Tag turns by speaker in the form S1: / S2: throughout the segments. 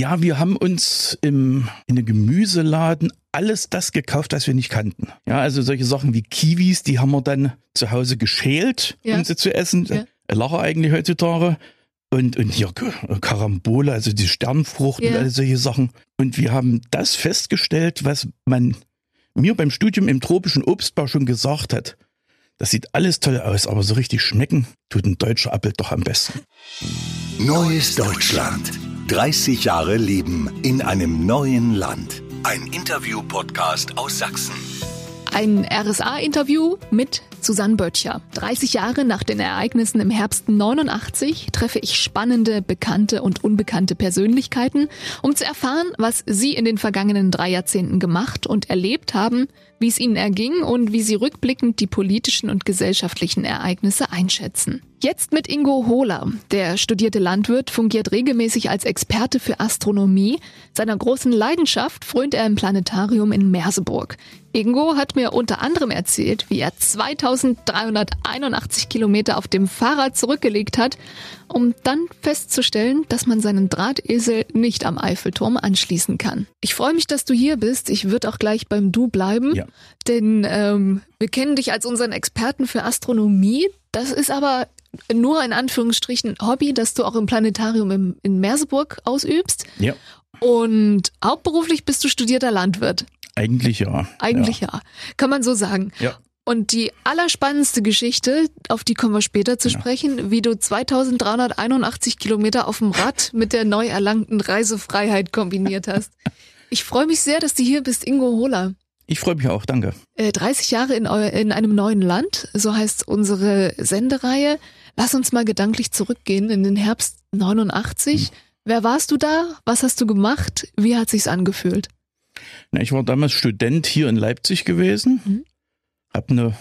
S1: Ja, wir haben uns im, in einem Gemüseladen alles das gekauft, was wir nicht kannten. Ja, also solche Sachen wie Kiwis, die haben wir dann zu Hause geschält,
S2: Ja.
S1: um sie zu essen.
S2: Ja.
S1: Lacher eigentlich heutzutage. Und, und hier Karambole, also die Sternfrucht und
S2: Ja.
S1: all solche Sachen. Und wir haben das festgestellt, was man mir beim Studium im tropischen Obstbau schon gesagt hat. Das sieht alles toll aus, aber so richtig schmecken tut ein deutscher Apfel doch am besten.
S3: Neues Deutschland. 30 Jahre Leben in einem neuen Land. Ein Interview-Podcast aus Sachsen.
S2: Ein RSA-Interview mit Susanne Böttcher. 30 Jahre nach den Ereignissen im Herbst 89 treffe ich spannende, bekannte und unbekannte Persönlichkeiten, um zu erfahren, was sie in den vergangenen drei Jahrzehnten gemacht und erlebt haben, wie es ihnen erging und wie sie rückblickend die politischen und gesellschaftlichen Ereignisse einschätzen. Jetzt mit Ingo Hohler. Der studierte Landwirt fungiert regelmäßig als Experte für Astronomie. Seiner großen Leidenschaft frönt er im Planetarium in Merseburg. Ingo hat mir unter anderem erzählt, wie er 2381 Kilometer auf dem Fahrrad zurückgelegt hat, um dann festzustellen, dass man seinen Drahtesel nicht am Eiffelturm anschließen kann. Ich freue mich, dass du hier bist. Ich würde auch gleich beim Du bleiben,
S1: Ja.
S2: denn ähm, wir kennen dich als unseren Experten für Astronomie. Das ist aber nur in Anführungsstrichen Hobby, das du auch im Planetarium im, in Merseburg ausübst.
S1: Ja,
S2: Und hauptberuflich bist du studierter Landwirt.
S1: eigentlich ja.
S2: Eigentlich ja. Kann man so sagen.
S1: Ja.
S2: Und die allerspannendste Geschichte, auf die kommen wir später zu
S1: Ja.
S2: sprechen, wie du 2381 Kilometer auf dem Rad mit der neu erlangten Reisefreiheit kombiniert hast. Ich freue mich sehr, dass du hier bist, Ingo Hohler.
S1: Ich freue mich auch, danke.
S2: Äh, 30 Jahre in, in einem neuen Land, so heißt unsere Sendereihe. Lass uns mal gedanklich zurückgehen in den Herbst 89. Wer warst du da? Was hast du gemacht? Wie hat sich's angefühlt?
S1: Na, ich war damals Student hier in Leipzig gewesen,
S2: Mhm.
S1: habe eine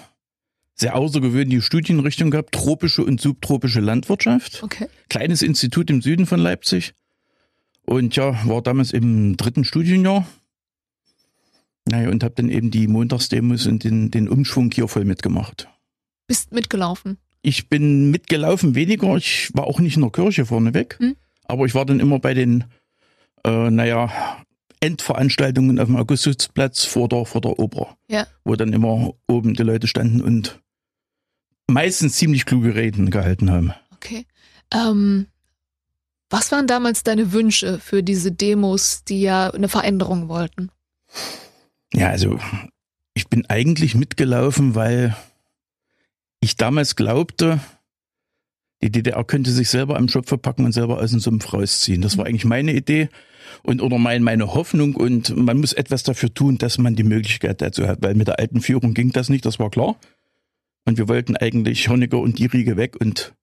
S1: sehr außergewöhnliche Studienrichtung gehabt, tropische und subtropische Landwirtschaft.
S2: Okay.
S1: Kleines Institut im Süden von Leipzig. Und ja, war damals im dritten Studienjahr. Naja, und habe dann eben die Montagsdemos und den, den Umschwung hier voll mitgemacht.
S2: Bist mitgelaufen.
S1: Ich bin mitgelaufen weniger, ich war auch nicht in der Kirche vorneweg,
S2: Hm.
S1: aber ich war dann immer bei den, äh, naja, Endveranstaltungen auf dem Augustusplatz vor der, vor der Oper,
S2: Ja.
S1: wo dann immer oben die Leute standen und meistens ziemlich kluge Reden gehalten haben.
S2: Okay. Ähm, was waren damals deine Wünsche für diese Demos, die ja eine Veränderung wollten?
S1: Ja, also ich bin eigentlich mitgelaufen, weil ich damals glaubte, die DDR könnte sich selber am Schopf verpacken und selber aus dem Sumpf rausziehen. Das war eigentlich meine Idee und oder mein, meine Hoffnung und man muss etwas dafür tun, dass man die Möglichkeit dazu hat, weil mit der alten Führung ging das nicht, das war klar. Und wir wollten eigentlich Honecker und die Riege weg und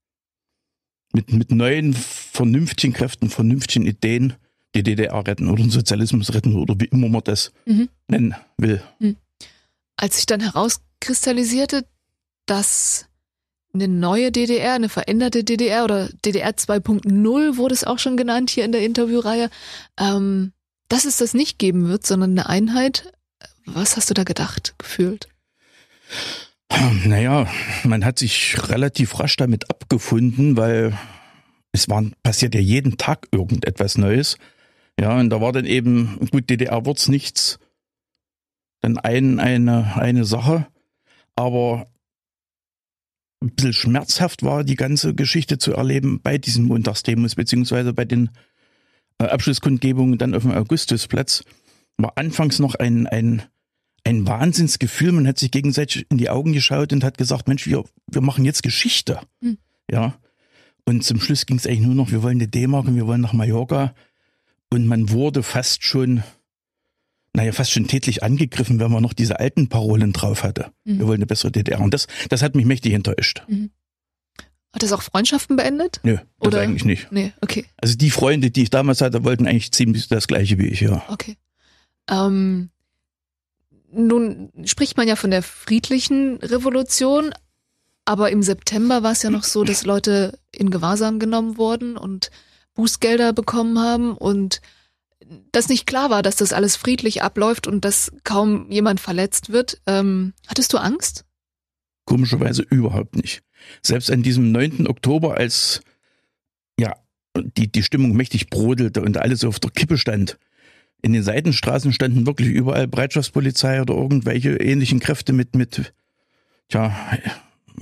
S1: mit, mit neuen, vernünftigen Kräften, vernünftigen Ideen die DDR retten oder den Sozialismus retten oder wie immer man das
S2: Mhm.
S1: nennen will.
S2: Als sich dann herauskristallisierte, dass eine neue DDR, eine veränderte DDR oder DDR 2.0 wurde es auch schon genannt hier in der Interviewreihe, ähm, dass es das nicht geben wird, sondern eine Einheit. Was hast du da gedacht, gefühlt?
S1: Naja, man hat sich relativ rasch damit abgefunden, weil es war, passiert ja jeden Tag irgendetwas Neues. Ja, und da war dann eben, gut, DDR wird's nichts. Dann ein, eine, eine Sache. Aber ein bisschen schmerzhaft war die ganze Geschichte zu erleben bei diesen Montagsdemos, beziehungsweise bei den äh, Abschlusskundgebungen dann auf dem Augustusplatz. War anfangs noch ein, ein, ein Wahnsinnsgefühl. Man hat sich gegenseitig in die Augen geschaut und hat gesagt, Mensch, wir, wir machen jetzt Geschichte.
S2: Hm.
S1: Ja. Und zum Schluss ging es eigentlich nur noch, wir wollen eine D-Mark und wir wollen nach Mallorca. Und man wurde fast schon, naja, fast schon tätlich angegriffen, wenn man noch diese alten Parolen drauf hatte.
S2: Mhm.
S1: Wir wollen eine bessere DDR. Und das, das hat mich mächtig enttäuscht.
S2: Hat das auch Freundschaften beendet?
S1: Nö, das
S2: Oder-
S1: eigentlich nicht.
S2: Nee, okay,
S1: Also die Freunde, die ich damals hatte, wollten eigentlich ziemlich das gleiche wie ich, ja.
S2: okay. Ähm, nun spricht man ja von der friedlichen Revolution, aber im September war es ja noch so, dass Leute in Gewahrsam genommen wurden und Bußgelder bekommen haben und dass nicht klar war, dass das alles friedlich abläuft und dass kaum jemand verletzt wird. Ähm, hattest du Angst?
S1: Komischerweise überhaupt nicht. Selbst an diesem 9. Oktober, als ja die, die Stimmung mächtig brodelte und alles auf der Kippe stand. In den Seitenstraßen standen wirklich überall Bereitschaftspolizei oder irgendwelche ähnlichen Kräfte mit, mit, tja,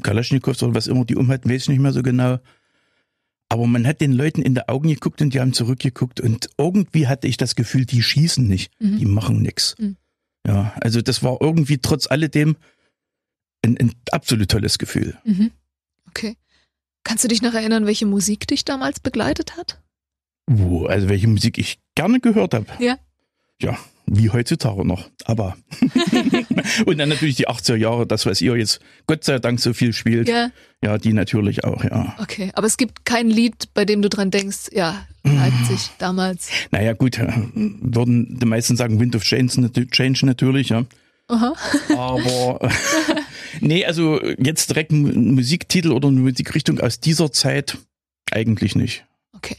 S1: Kalaschnikows oder was immer die umhatten, weiß ich nicht mehr so genau. Aber man hat den Leuten in die Augen geguckt und die haben zurückgeguckt und irgendwie hatte ich das Gefühl, die schießen nicht,
S2: Mhm.
S1: die machen nix.
S2: Mhm.
S1: Ja, also das war irgendwie trotz alledem ein, ein absolut tolles Gefühl.
S2: Mhm. Okay. Kannst du dich noch erinnern, welche Musik dich damals begleitet hat?
S1: Wo, also welche Musik ich gerne gehört habe.
S2: Ja.
S1: Ja, wie heutzutage noch. Aber. und dann natürlich die 80er Jahre, das, was ihr jetzt Gott sei Dank so viel spielt.
S2: Ja.
S1: Ja, die natürlich auch, ja.
S2: Okay. Aber es gibt kein Lied, bei dem du dran denkst, ja, Leipzig damals.
S1: Naja, gut, äh, würden die meisten sagen Wind of Change, Change natürlich, ja.
S2: Aha.
S1: Aber nee, also jetzt direkt ein Musiktitel oder eine Musikrichtung aus dieser Zeit eigentlich nicht.
S2: Okay.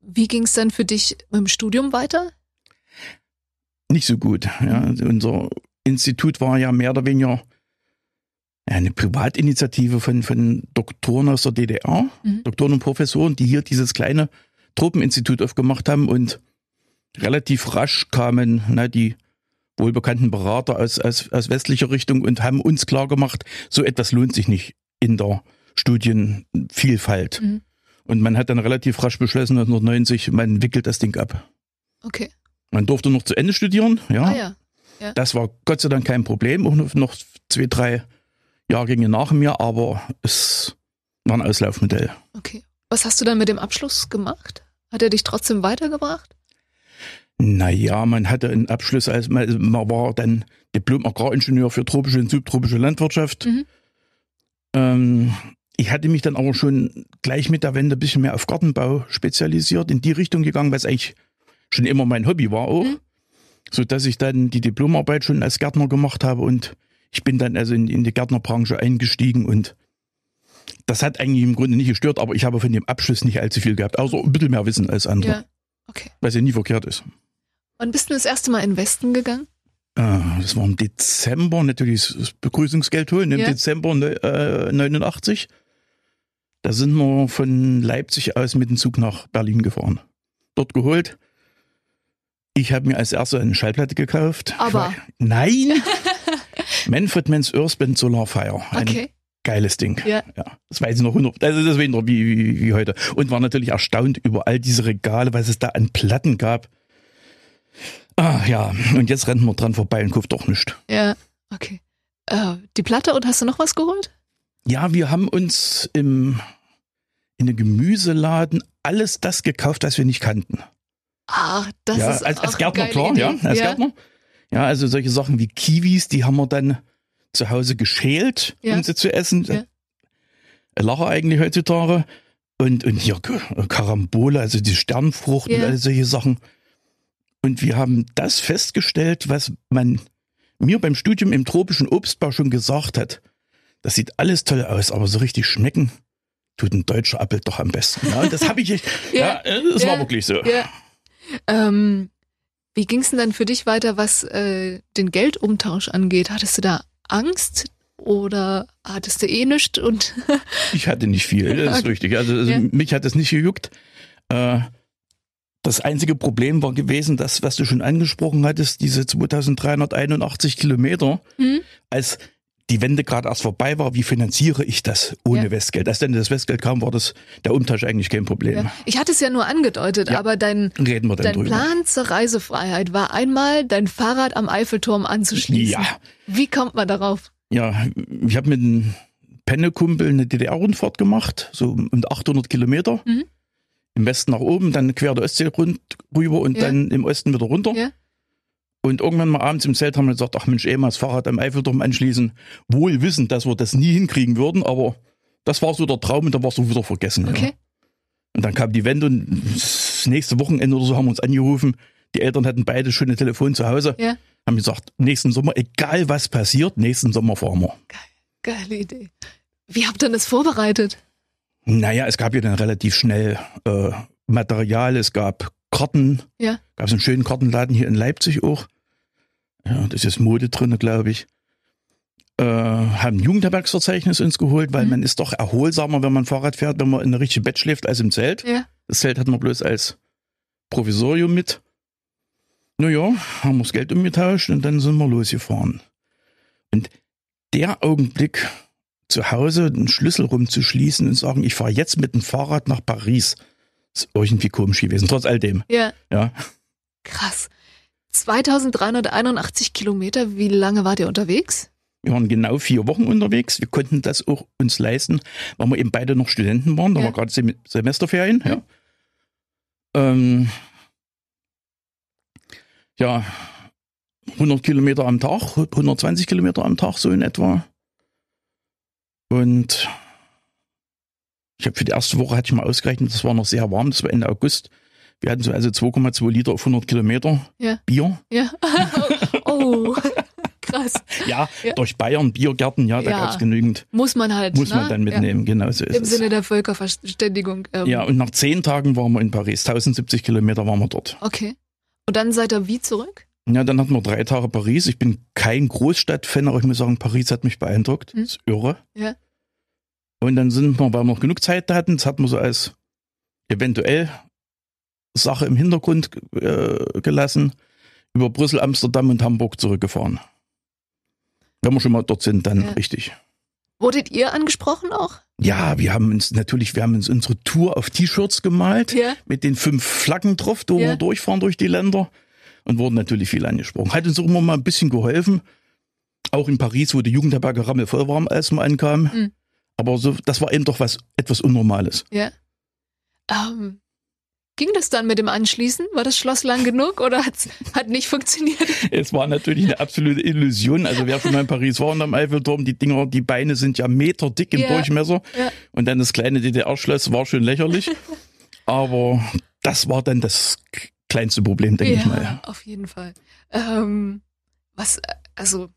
S2: Wie ging es dann für dich mit dem Studium weiter?
S1: Nicht so gut. Ja. Also unser Institut war ja mehr oder weniger eine Privatinitiative von, von Doktoren aus der DDR,
S2: Mhm.
S1: Doktoren und Professoren, die hier dieses kleine Tropeninstitut aufgemacht haben und relativ rasch kamen na, die wohlbekannten Berater aus, aus, aus westlicher Richtung und haben uns klar gemacht, so etwas lohnt sich nicht in der Studienvielfalt.
S2: Mhm.
S1: Und man hat dann relativ rasch beschlossen, 1990, man wickelt das Ding ab.
S2: Okay.
S1: Man durfte noch zu Ende studieren, ja.
S2: Ah ja.
S1: Das war Gott sei Dank kein Problem, auch noch- noch zwei, drei Jahrgänge nach mir, aber es war ein Auslaufmodell.
S2: Okay. Was hast du dann mit dem Abschluss gemacht? Hat er dich trotzdem weitergebracht?
S1: Naja, man hatte einen Abschluss, als man, man war dann Diplom-Agraringenieur für tropische und subtropische Landwirtschaft.
S2: Mhm.
S1: Ähm, ich hatte mich dann aber schon gleich mit der Wende ein bisschen mehr auf Gartenbau spezialisiert, in die Richtung gegangen, was eigentlich schon immer mein Hobby war auch.
S2: Mhm.
S1: So dass ich dann die Diplomarbeit schon als Gärtner gemacht habe und ich bin dann also in, in die Gärtnerbranche eingestiegen und das hat eigentlich im Grunde nicht gestört, aber ich habe von dem Abschluss nicht allzu viel gehabt, außer ein bisschen mehr Wissen als andere,
S2: Ja. Okay.
S1: was ja nie verkehrt ist.
S2: Wann bist du das erste Mal in den Westen gegangen?
S1: Äh, Das war im Dezember, natürlich das Begrüßungsgeld holen, im
S2: Ja.
S1: Dezember ne- äh, 89. Da sind wir von Leipzig aus mit dem Zug nach Berlin gefahren. Dort geholt. Ich habe mir als erster eine Schallplatte gekauft.
S2: Aber-
S1: Nein! Manfred Mans Earthband Solarfire. Ein
S2: Okay.
S1: geiles Ding.
S2: Ja.
S1: Ja, das weiß ich noch 100, also das noch wie, wie, wie heute. Und war natürlich erstaunt über all diese Regale, was es da an Platten gab. Ah, ja, und jetzt rennt man dran vorbei und kauft doch nichts.
S2: Ja. Okay. Äh, die Platte und hast du noch was geholt?
S1: Ja, wir haben uns im, in einem Gemüseladen alles das gekauft, was wir nicht kannten.
S2: Ah, das
S1: ja,
S2: ist
S1: als, als Gärtner, klar,
S2: Idee.
S1: ja, als
S2: ja.
S1: Gärtner. Ja, also solche Sachen wie Kiwis, die haben wir dann zu Hause geschält,
S2: Ja.
S1: um sie zu essen.
S2: Ja.
S1: Lacher eigentlich heutzutage. Und, und hier Karambole, also die Sternfrucht und all solche Sachen. Und wir haben das festgestellt, was man mir beim Studium im tropischen Obstbau schon gesagt hat. Das sieht alles toll aus, aber so richtig schmecken tut ein deutscher Apfel doch am besten. Ja, das habe ich, Ja.
S2: ja,
S1: das
S2: Ja.
S1: war wirklich so.
S2: Ja. Ähm, wie ging es denn dann für dich weiter, was äh, den Geldumtausch angeht? Hattest du da Angst oder hattest du eh nichts und
S1: Ich hatte nicht viel, das ist richtig. Also, also
S2: Ja.
S1: mich hat das nicht gejuckt. Äh, das einzige Problem war gewesen, das, was du schon angesprochen hattest, diese 2381 Kilometer,
S2: Hm?
S1: als die Wende gerade erst vorbei war, wie finanziere ich das ohne
S2: Ja.
S1: Westgeld? Als dann das Westgeld kam, war das der Umtausch eigentlich kein Problem.
S2: ja. ich hatte es ja nur angedeutet,
S1: Ja.
S2: aber dein, dein
S1: drüber.
S2: Plan zur Reisefreiheit war einmal dein Fahrrad am Eiffelturm anzuschließen.
S1: Ja,
S2: Wie kommt man darauf?
S1: ja, ich habe mit einem Pennekumpel eine DDR-Rundfahrt gemacht, so um 800 Kilometer.
S2: Mhm.
S1: Im Westen nach oben, dann quer der Ostsee rund, rüber und
S2: Ja.
S1: dann im Osten wieder runter.
S2: Ja.
S1: Und irgendwann mal abends im Zelt haben wir gesagt, ach Mensch, eh mal das Fahrrad am Eiffelturm anschließen. Wohl wissend, dass wir das nie hinkriegen würden, aber das war so der Traum und dann war es so wieder vergessen. Ja.
S2: Okay.
S1: Und dann kam die Wende und das nächste Wochenende oder so haben wir uns angerufen. Die Eltern hatten beide schon ein Telefon zu Hause.
S2: Ja.
S1: Haben gesagt, nächsten Sommer, egal was passiert, nächsten Sommer fahren wir.
S2: Geile Idee. Wie habt ihr das vorbereitet?
S1: Naja, es gab ja dann relativ schnell äh, Material, es gab Karten.
S2: Ja.
S1: Gab es einen schönen Kartenladen hier in Leipzig auch. Ja, das ist Mode drin, glaube ich. Äh, haben ein Jugendherbergsverzeichnis uns geholt, weil
S2: Mhm.
S1: man ist doch erholsamer, wenn man Fahrrad fährt, wenn man in eine richtige Bett schläft, als im Zelt.
S2: Ja.
S1: Das Zelt hatten wir bloß als Provisorium mit. Naja, haben wir das Geld umgetauscht und dann sind wir losgefahren. Und der Augenblick, zu Hause den Schlüssel rumzuschließen und sagen, ich fahre jetzt mit dem Fahrrad nach Paris, ist irgendwie komisch gewesen, trotz all dem.
S2: Ja.
S1: Ja.
S2: Krass. 2381 Kilometer, wie lange wart ihr unterwegs?
S1: Wir waren genau vier Wochen unterwegs. Wir konnten das auch uns leisten, weil wir eben beide noch Studenten waren. Da
S2: Ja.
S1: war gerade Sem Semesterferien. Ja. Ähm, ja, 100 Kilometer am Tag, 120 Kilometer am Tag so in etwa. Und ich habe für die erste Woche hatte ich mal ausgerechnet, das war noch sehr warm, das war Ende August. Wir hatten so also 2,2 Liter auf 100 Kilometer
S2: Ja.
S1: Bier.
S2: Ja. oh, krass.
S1: Ja,
S2: Ja.
S1: durch Bayern, Biergärten, ja, da
S2: Ja.
S1: gab's genügend.
S2: Muss man halt.
S1: Muss
S2: ne?
S1: man dann mitnehmen, genau so
S2: Ja.
S1: ist
S2: Im
S1: es.
S2: Sinne der Völkerverständigung. Ähm,
S1: Ja, und nach zehn Tagen waren wir in Paris. 1070 Kilometer waren wir dort.
S2: Okay. Und dann seid ihr wie zurück?
S1: Ja, dann hatten wir drei Tage Paris. Ich bin kein Großstadtfan, aber ich muss sagen, Paris hat mich beeindruckt.
S2: Hm.
S1: Das ist irre.
S2: Ja.
S1: Und dann sind wir, weil wir noch genug Zeit hatten, das hatten wir so als eventuell Sache im Hintergrund äh, gelassen, über Brüssel, Amsterdam und Hamburg zurückgefahren. Wenn wir schon mal dort sind, dann
S2: Ja.
S1: richtig.
S2: Wurdet ihr angesprochen auch?
S1: Ja, wir haben uns natürlich, wir haben uns unsere Tour auf T-Shirts gemalt.
S2: Ja.
S1: mit den fünf Flaggen drauf, wo
S2: Ja.
S1: wir durchfahren durch die Länder und wurden natürlich viel angesprochen. Hat uns auch immer mal ein bisschen geholfen. Auch in Paris, wo die Jugendherberge rammelvoll war, als wir ankamen.
S2: Mhm.
S1: Aber so, das war eben doch was etwas Unnormales.
S2: Ja. Ähm, ging das dann mit dem Anschließen? War das Schloss lang genug oder hat nicht funktioniert?
S1: Es war natürlich eine absolute Illusion. Also wer schon mal in Paris war und am Eiffelturm, die Dinger, die Beine sind ja meterdick im
S2: Ja.
S1: Durchmesser.
S2: Ja.
S1: Und dann das kleine DDR-Schloss war schon lächerlich. Aber das war dann das kleinste Problem, denke ich mal.
S2: auf jeden Fall. Ähm, was, also,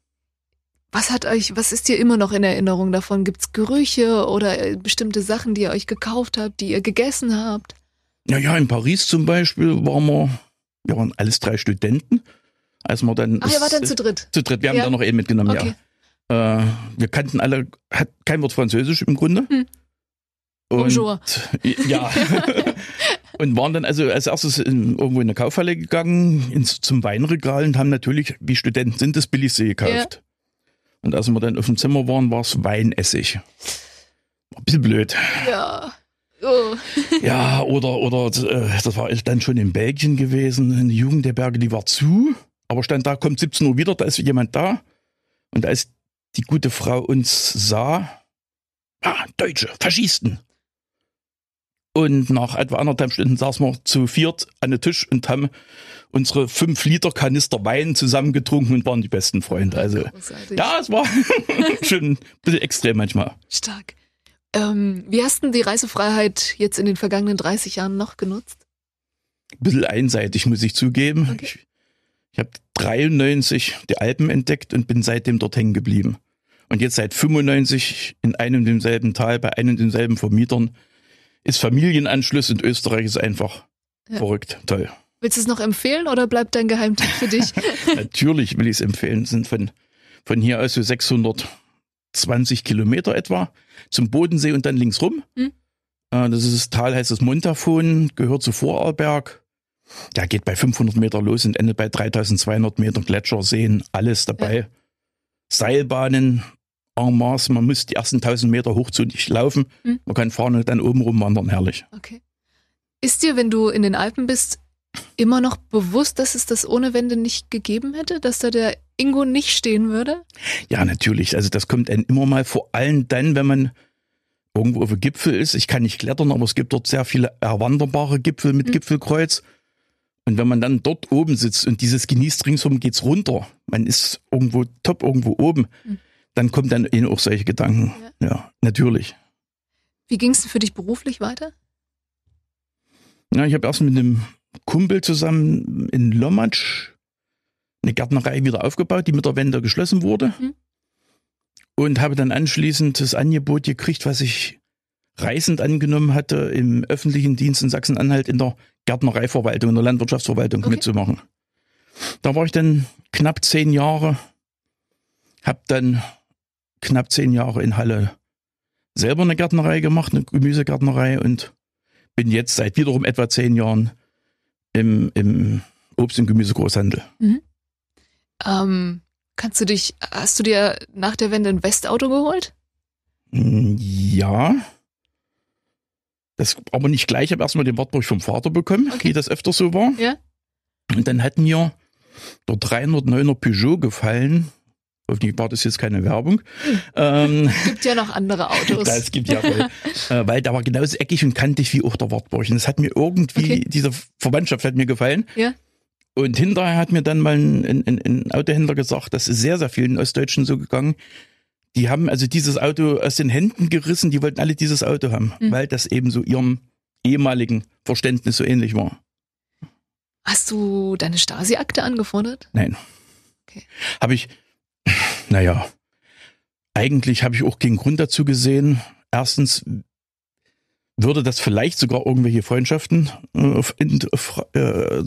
S2: was hat euch, was ist dir immer noch in Erinnerung davon? Gibt's Gerüche oder äh, bestimmte Sachen, die ihr euch gekauft habt, die ihr gegessen habt?
S1: Naja, in Paris zum Beispiel waren wir, wir waren alles drei Studenten. Als wir dann
S2: Ach, ihr wart dann
S1: es-
S2: zu dritt.
S1: zu dritt, wir haben
S2: Ja.
S1: da noch einen mitgenommen,
S2: Okay.
S1: ja. Äh, wir kannten alle, hat kein Wort Französisch im Grunde.
S2: Hm.
S1: Und,
S2: Bonjour.
S1: Ja. und waren dann also als erstes in, irgendwo in eine Kaufhalle gegangen, ins, zum Weinregal und haben natürlich, wie Studenten sind, das Billigste gekauft. Und als wir dann auf dem Zimmer waren, war es Weinessig. War ein bisschen blöd.
S2: Ja. Oh.
S1: Ja, oder, oder äh, das war dann schon in Belgien gewesen, eine Jugendherberge, die war zu, aber stand da, kommt 17 Uhr wieder, da ist jemand da. Und als die gute Frau uns sah, ah, Deutsche, Faschisten. Und nach etwa anderthalb Stunden saßen wir zu viert an den Tisch und haben unsere fünf Liter Kanister Wein zusammengetrunken und waren die besten Freunde. Also,
S2: Großartig.
S1: ja, es war schon ein bisschen extrem manchmal.
S2: Stark. Ähm, wie hast du die Reisefreiheit jetzt in den vergangenen 30 Jahren noch genutzt?
S1: ein bisschen einseitig, muss ich zugeben.
S2: Okay.
S1: Ich, ich habe 93 die Alpen entdeckt und bin seitdem dort hängen geblieben. Und jetzt seit 95 in einem und demselben Tal bei einem und demselben Vermietern ist Familienanschluss und Österreich ist einfach
S2: Ja.
S1: verrückt, toll.
S2: Willst du es noch empfehlen oder bleibt dein Geheimtipp für dich?
S1: Natürlich will ich es empfehlen. Es sind von, von hier aus so 620 Kilometer etwa zum Bodensee und dann links rum.
S2: Hm.
S1: Äh, Das ist das Tal, heißt das Montafon, gehört zu Vorarlberg. Der geht bei 500 Meter los und endet bei 3200 Meter Gletscher, Seen, alles dabei. Seilbahnen en masse. Man muss die ersten 1000 Meter hoch zu nicht laufen.
S2: Hm.
S1: Man kann fahren und dann oben rum wandern, herrlich.
S2: Okay. Ist dir, wenn du in den Alpen bist, immer noch bewusst, dass es das ohne Wände nicht gegeben hätte? Dass da der Ingo nicht stehen würde?
S1: Ja, natürlich. Also das kommt einem immer mal vor allem dann, wenn man irgendwo auf dem Gipfel ist. Ich kann nicht klettern, aber es gibt dort sehr viele erwanderbare Gipfel mit
S2: Mhm.
S1: Gipfelkreuz. Und wenn man dann dort oben sitzt und dieses genießt ringsum geht's runter, man ist irgendwo top irgendwo oben,
S2: Mhm.
S1: Dann kommt dann eben auch solche Gedanken. Ja, natürlich.
S2: Wie ging es denn für dich beruflich weiter?
S1: Ja, ich habe erst mit einem Kumpel zusammen in Lommatsch eine Gärtnerei wieder aufgebaut, die mit der Wende geschlossen wurde.
S2: Mhm.
S1: Und habe dann anschließend das Angebot gekriegt, was ich reisend angenommen hatte, im öffentlichen Dienst in Sachsen-Anhalt in der Gärtnereiverwaltung, in der Landwirtschaftsverwaltung
S2: Okay.
S1: mitzumachen. Da war ich dann knapp zehn Jahre, habe dann knapp zehn Jahre in Halle selber eine Gärtnerei gemacht, eine Gemüsegärtnerei und bin jetzt seit wiederum etwa zehn Jahren im, im Obst- und Gemüsegroßhandel.
S2: Ähm, kannst du dich, hast du dir nach der Wende ein Westauto geholt?
S1: Mm, Ja. Das aber nicht gleich. Ich habe erstmal den Wartburg vom Vater bekommen,
S2: Okay.
S1: wie das öfter so war.
S2: Ja.
S1: Und dann hat mir der 309er Peugeot gefallen. Hoffentlich war das jetzt keine Werbung. Ähm,
S2: Gibt ja noch andere Autos.
S1: das gibt ja wohl. äh, weil der war genauso eckig und kantig wie auch der Wartburg. Und das hat mir irgendwie,
S2: Okay.
S1: diese Verwandtschaft hat mir gefallen.
S2: Ja.
S1: Und hinterher hat mir dann mal ein, ein, ein- ein Autohändler gesagt, das ist sehr, sehr vielen Ostdeutschen so gegangen. Die haben also dieses Auto aus den Händen gerissen, die wollten alle dieses Auto haben,
S2: Mhm.
S1: weil das eben so ihrem ehemaligen Verständnis so ähnlich war.
S2: Hast du deine Stasi-Akte angefordert?
S1: Nein.
S2: Okay.
S1: Habe ich, naja, eigentlich habe ich auch keinen Grund dazu gesehen. Erstens würde das vielleicht sogar irgendwelche Freundschaften äh, in, äh,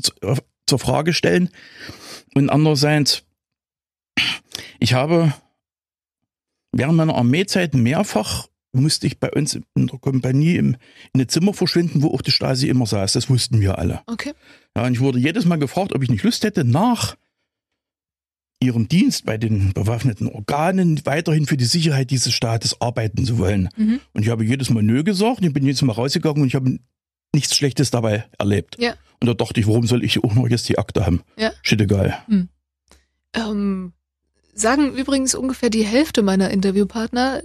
S1: zur Frage stellen. Und andererseits, ich habe während meiner Armeezeit mehrfach musste ich bei uns in der Kompanie im, in ein Zimmer verschwinden, wo auch die Stasi immer saß. Das wussten wir alle.
S2: Okay.
S1: Ja, und ich wurde jedes Mal gefragt, ob ich nicht Lust hätte, nach ihrem Dienst bei den bewaffneten Organen weiterhin für die Sicherheit dieses Staates arbeiten zu wollen.
S2: Mhm.
S1: Und ich habe jedes Mal nö gesagt, ich bin jedes Mal rausgegangen und ich habe nichts Schlechtes dabei erlebt.
S2: Ja.
S1: Und da dachte ich, warum soll ich auch noch jetzt die Akte haben?
S2: Ja.
S1: Shit egal.
S2: Ähm, sagen übrigens ungefähr die Hälfte meiner Interviewpartner,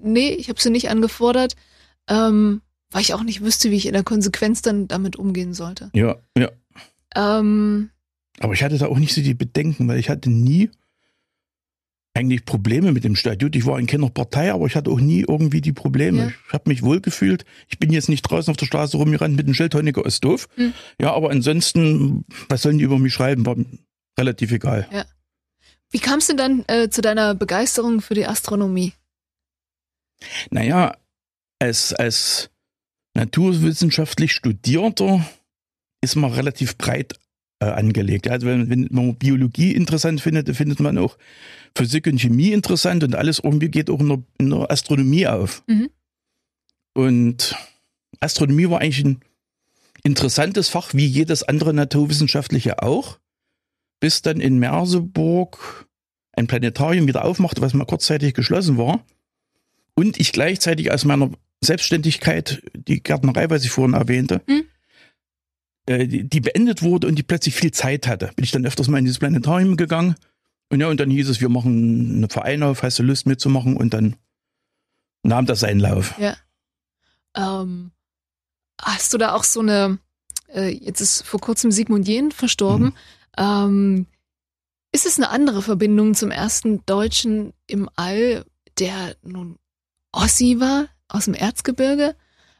S2: nee, ich habe sie nicht angefordert, ähm, weil ich auch nicht wüsste, wie ich in der Konsequenz dann damit umgehen sollte.
S1: Ja, ja.
S2: Ähm,
S1: Aber ich hatte da auch nicht so die Bedenken, weil ich hatte nie eigentlich Probleme mit dem Statut. Ich war in keiner Partei, aber ich hatte auch nie irgendwie die Probleme.
S2: Ja.
S1: Ich habe mich wohlgefühlt. Ich bin jetzt nicht draußen auf der Straße rumgerannt mit einem Schild Honecker ist doof.
S2: Hm.
S1: Ja, aber ansonsten, was sollen die über mich schreiben, war relativ egal.
S2: wie kam es denn dann äh, zu deiner Begeisterung für die Astronomie?
S1: Naja, als, als naturwissenschaftlich Studierter ist man relativ breit äh, angelegt. Also wenn, wenn man Biologie interessant findet, findet man auch Physik und Chemie interessant und alles irgendwie geht auch in der, in der Astronomie auf.
S2: Mhm.
S1: Und Astronomie war eigentlich ein interessantes Fach, wie jedes andere naturwissenschaftliche auch, bis dann in Merseburg ein Planetarium wieder aufmachte, was mal kurzzeitig geschlossen war. Und ich gleichzeitig aus meiner Selbstständigkeit, die Gärtnerei, was ich vorhin erwähnte,
S2: Hm.
S1: Äh, die, die beendet wurde und die plötzlich viel Zeit hatte. Bin ich dann öfters mal in dieses Planetarium gegangen. Und ja, und dann hieß es, wir machen einen Verein auf, hast du Lust mitzumachen? Und dann nahm das seinen Lauf.
S2: Ähm, hast du da auch so eine, äh, jetzt ist vor kurzem Sigmund Jähn verstorben, ähm, ist es eine andere Verbindung zum ersten Deutschen im All, der nun Ossi war, aus dem Erzgebirge,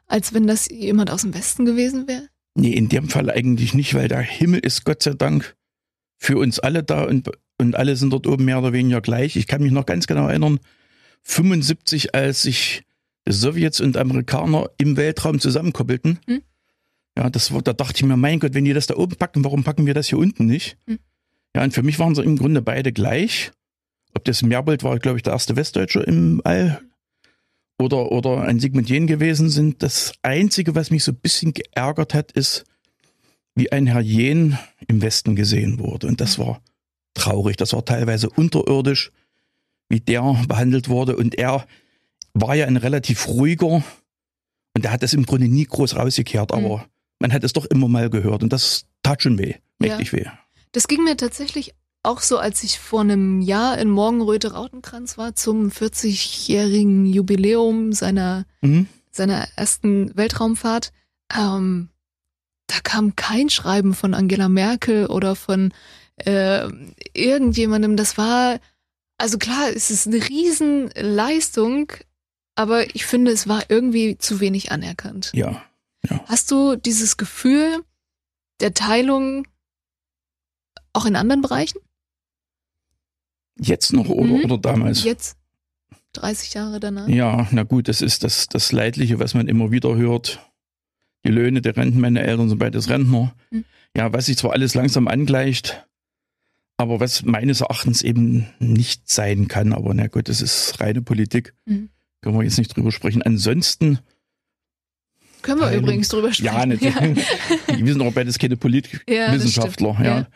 S2: als wenn das jemand aus dem Westen gewesen wäre?
S1: Nee, in dem Fall eigentlich nicht, weil der Himmel ist Gott sei Dank für uns alle da und, und alle sind dort oben mehr oder weniger gleich. Ich kann mich noch ganz genau erinnern, 75, als sich Sowjets und Amerikaner im Weltraum zusammenkoppelten.
S2: Hm.
S1: Ja, das war, da dachte ich mir, mein Gott, wenn die das da oben packen, warum packen wir das hier unten nicht?
S2: Hm.
S1: Ja, und für mich waren sie im Grunde beide gleich. Ob das Merbold war, glaube ich, der erste Westdeutsche im All oder, oder ein Sigmund Jähn gewesen sind. Das Einzige, was mich so ein bisschen geärgert hat, ist, wie ein Herr Jähn im Westen gesehen wurde. Und das war traurig. Das war teilweise unterirdisch, wie der behandelt wurde. Und er war ja ein relativ ruhiger und er hat das im Grunde nie groß rausgekehrt,
S2: Mhm.
S1: aber man hat es doch immer mal gehört und das tat schon weh, mächtig weh.
S2: Das ging mir tatsächlich auch so, als ich vor einem Jahr in Morgenröte Rautenkranz war zum 40-jährigen Jubiläum seiner
S1: Mhm.
S2: seiner ersten Weltraumfahrt. Ähm, da kam kein Schreiben von Angela Merkel oder von äh, irgendjemandem. Das war, also klar, es ist eine Riesenleistung, aber ich finde, es war irgendwie zu wenig anerkannt.
S1: Ja.
S2: Hast du dieses Gefühl der Teilung auch in anderen Bereichen?
S1: Jetzt noch oder,
S2: Mhm.
S1: oder damals?
S2: Jetzt, 30 Jahre danach?
S1: Ja, na gut, das ist das, das Leidliche, was man immer wieder hört. Die Löhne der Renten, meine Eltern sind beides Rentner.
S2: Hm.
S1: Ja, was sich zwar alles langsam angleicht, aber was meines Erachtens eben nicht sein kann. Aber na gut, das ist reine Politik.
S2: Mhm.
S1: Können wir jetzt nicht drüber sprechen. Ansonsten
S2: Können wir übrigens drüber sprechen.
S1: Ja, natürlich. Ja. Wir sind aber beides keine Politikwissenschaftler. Ja,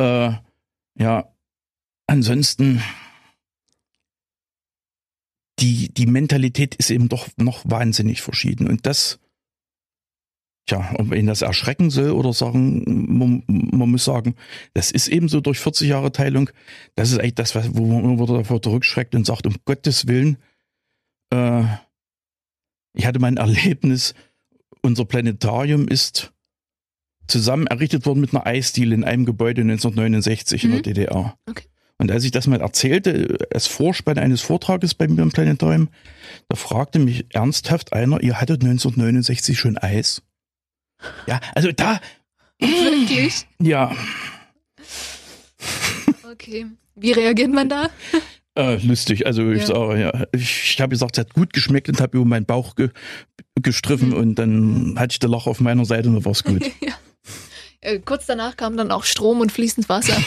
S1: ja. Äh, ja, ansonsten die, die Mentalität ist eben doch noch wahnsinnig verschieden. Und das, Tja, ob ihn das erschrecken soll oder sagen, man, man, muss sagen, das ist eben so durch 40 Jahre Teilung, das ist eigentlich das, wo man immer wieder davor zurückschreckt und sagt, um Gottes Willen, äh, ich hatte mein Erlebnis, unser Planetarium ist zusammen errichtet worden mit einer Eisdiele in einem Gebäude 1969 mhm. in der mhm. DDR. Okay. Und als ich das mal erzählte, als Vorspann eines Vortrages bei mir im Planetarium, da fragte mich ernsthaft einer, ihr hattet 1969 schon Eis? Ja, also da.
S2: Wirklich?
S1: Ja.
S2: Okay. Wie reagiert man da?
S1: Äh, lustig. Also ich ja. sage, ja, ich habe gesagt, es hat gut geschmeckt und habe über meinen Bauch ge gestriffen mhm. und dann hatte ich den Lach auf meiner Seite und dann war es gut. ja.
S2: äh, kurz danach kam dann auch Strom und fließend Wasser.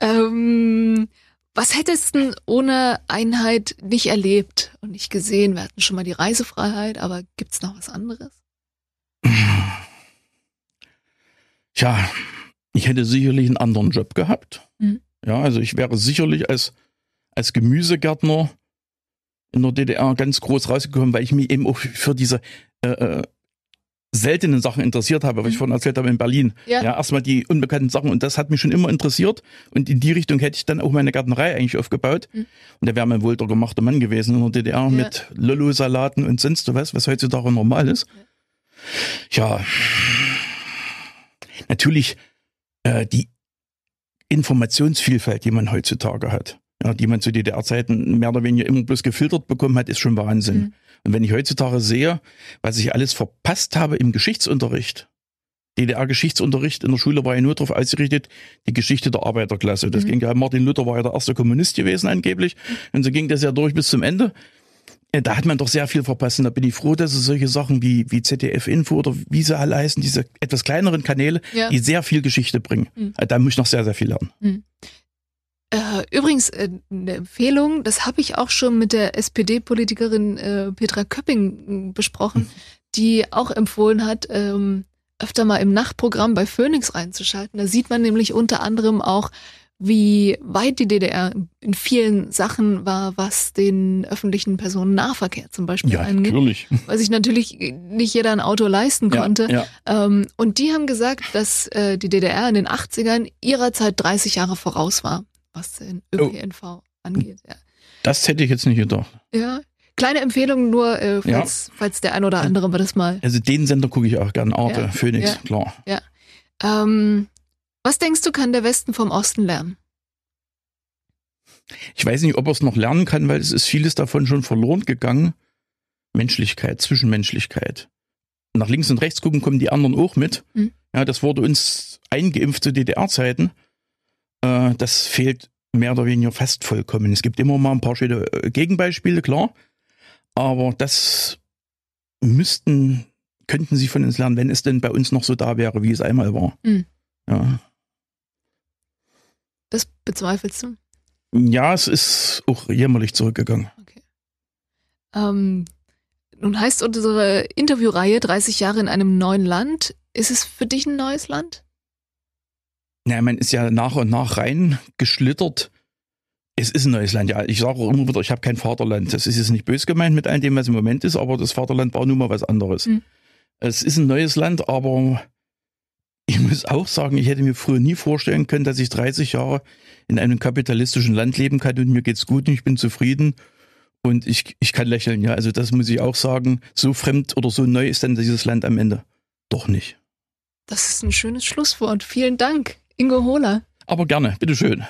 S2: ähm, was hättest du ohne Einheit nicht erlebt und nicht gesehen? Wir hatten schon mal die Reisefreiheit, aber gibt es noch was anderes?
S1: Tja, ich hätte sicherlich einen anderen Job gehabt. Mhm. Ja, also ich wäre sicherlich als, als Gemüsegärtner in der DDR ganz groß rausgekommen, weil ich mich eben auch für diese äh, äh seltenen Sachen interessiert habe, was mhm. ich vorhin erzählt habe in Berlin. Ja. ja, erstmal die unbekannten Sachen und das hat mich schon immer interessiert und in die Richtung hätte ich dann auch meine Gärtnerei eigentlich aufgebaut mhm. und da wäre mein wohl der gemachte Mann gewesen in der DDR ja. mit Lollo-Salaten und sonst was, was heutzutage normal ist. Ja, ja natürlich äh, die Informationsvielfalt, die man heutzutage hat, ja, die man zu DDR-Zeiten mehr oder weniger immer bloß gefiltert bekommen hat, ist schon Wahnsinn. Mhm. Und wenn ich heutzutage sehe, was ich alles verpasst habe im Geschichtsunterricht, DDR-Geschichtsunterricht in der Schule war ja nur darauf ausgerichtet, die Geschichte der Arbeiterklasse. Das mhm. ging ja, Martin Luther war ja der erste Kommunist gewesen angeblich. Und so ging das ja durch bis zum Ende. Da hat man doch sehr viel verpasst. Und da bin ich froh, dass es solche Sachen wie, wie ZDF-Info oder wie sie alle heißen, diese etwas kleineren Kanäle, ja. die sehr viel Geschichte bringen. Mhm. Da muss ich noch sehr, sehr viel lernen.
S2: Äh, übrigens, äh, eine Empfehlung, das habe ich auch schon mit der SPD-Politikerin äh, Petra Köpping besprochen, mhm. die auch empfohlen hat, ähm, öfter mal im Nachtprogramm bei Phoenix reinzuschalten. Da sieht man nämlich unter anderem auch, wie weit die DDR in vielen Sachen war, was den öffentlichen Personennahverkehr zum Beispiel ja, angeht. Natürlich. Weil sich natürlich nicht jeder ein Auto leisten konnte. Ja, ja. Ähm, und die haben gesagt, dass die DDR in den 80ern ihrer Zeit 30 Jahre voraus war was den ÖPNV oh. angeht. Ja.
S1: Das hätte ich jetzt nicht gedacht.
S2: Ja. Kleine Empfehlung nur, äh, falls, ja. falls der ein oder andere mal das mal.
S1: Also den Sender gucke ich auch gern, Arte, ja. Phoenix, klar.
S2: Ja. Ähm, was denkst du, kann der Westen vom Osten lernen?
S1: Ich weiß nicht, ob er es noch lernen kann, weil es ist vieles davon schon verloren gegangen. Menschlichkeit, Zwischenmenschlichkeit. Nach links und rechts gucken kommen die anderen auch mit. Mhm. Ja, das wurde uns eingeimpft zu DDR-Zeiten. Äh, das fehlt mehr oder weniger fast vollkommen. Es gibt immer mal ein paar schöne äh, Gegenbeispiele, klar. Aber das müssten, könnten sie von uns lernen, wenn es denn bei uns noch so da wäre, wie es einmal war. Mhm. Ja.
S2: Das bezweifelst du?
S1: Ja, es ist auch jämmerlich zurückgegangen. Okay.
S2: Ähm, nun heißt unsere Interviewreihe 30 Jahre in einem neuen Land. Ist es für dich ein neues Land?
S1: Ja, man ist ja nach und nach reingeschlittert. Es ist ein neues Land. Ja, ich sage auch immer wieder, ich habe kein Vaterland. Das ist jetzt nicht bös gemeint mit all dem, was im Moment ist, aber das Vaterland war nun mal was anderes. Mhm. Es ist ein neues Land, aber ich muss auch sagen, ich hätte mir früher nie vorstellen können, dass ich 30 Jahre in einem kapitalistischen Land leben kann und mir geht's gut und ich bin zufrieden und ich, ich kann lächeln. Ja, also das muss ich auch sagen. So fremd oder so neu ist dann dieses Land am Ende doch nicht.
S2: Das ist ein schönes Schlusswort. Vielen Dank. Ingo Hohler.
S1: Aber gerne, bitteschön.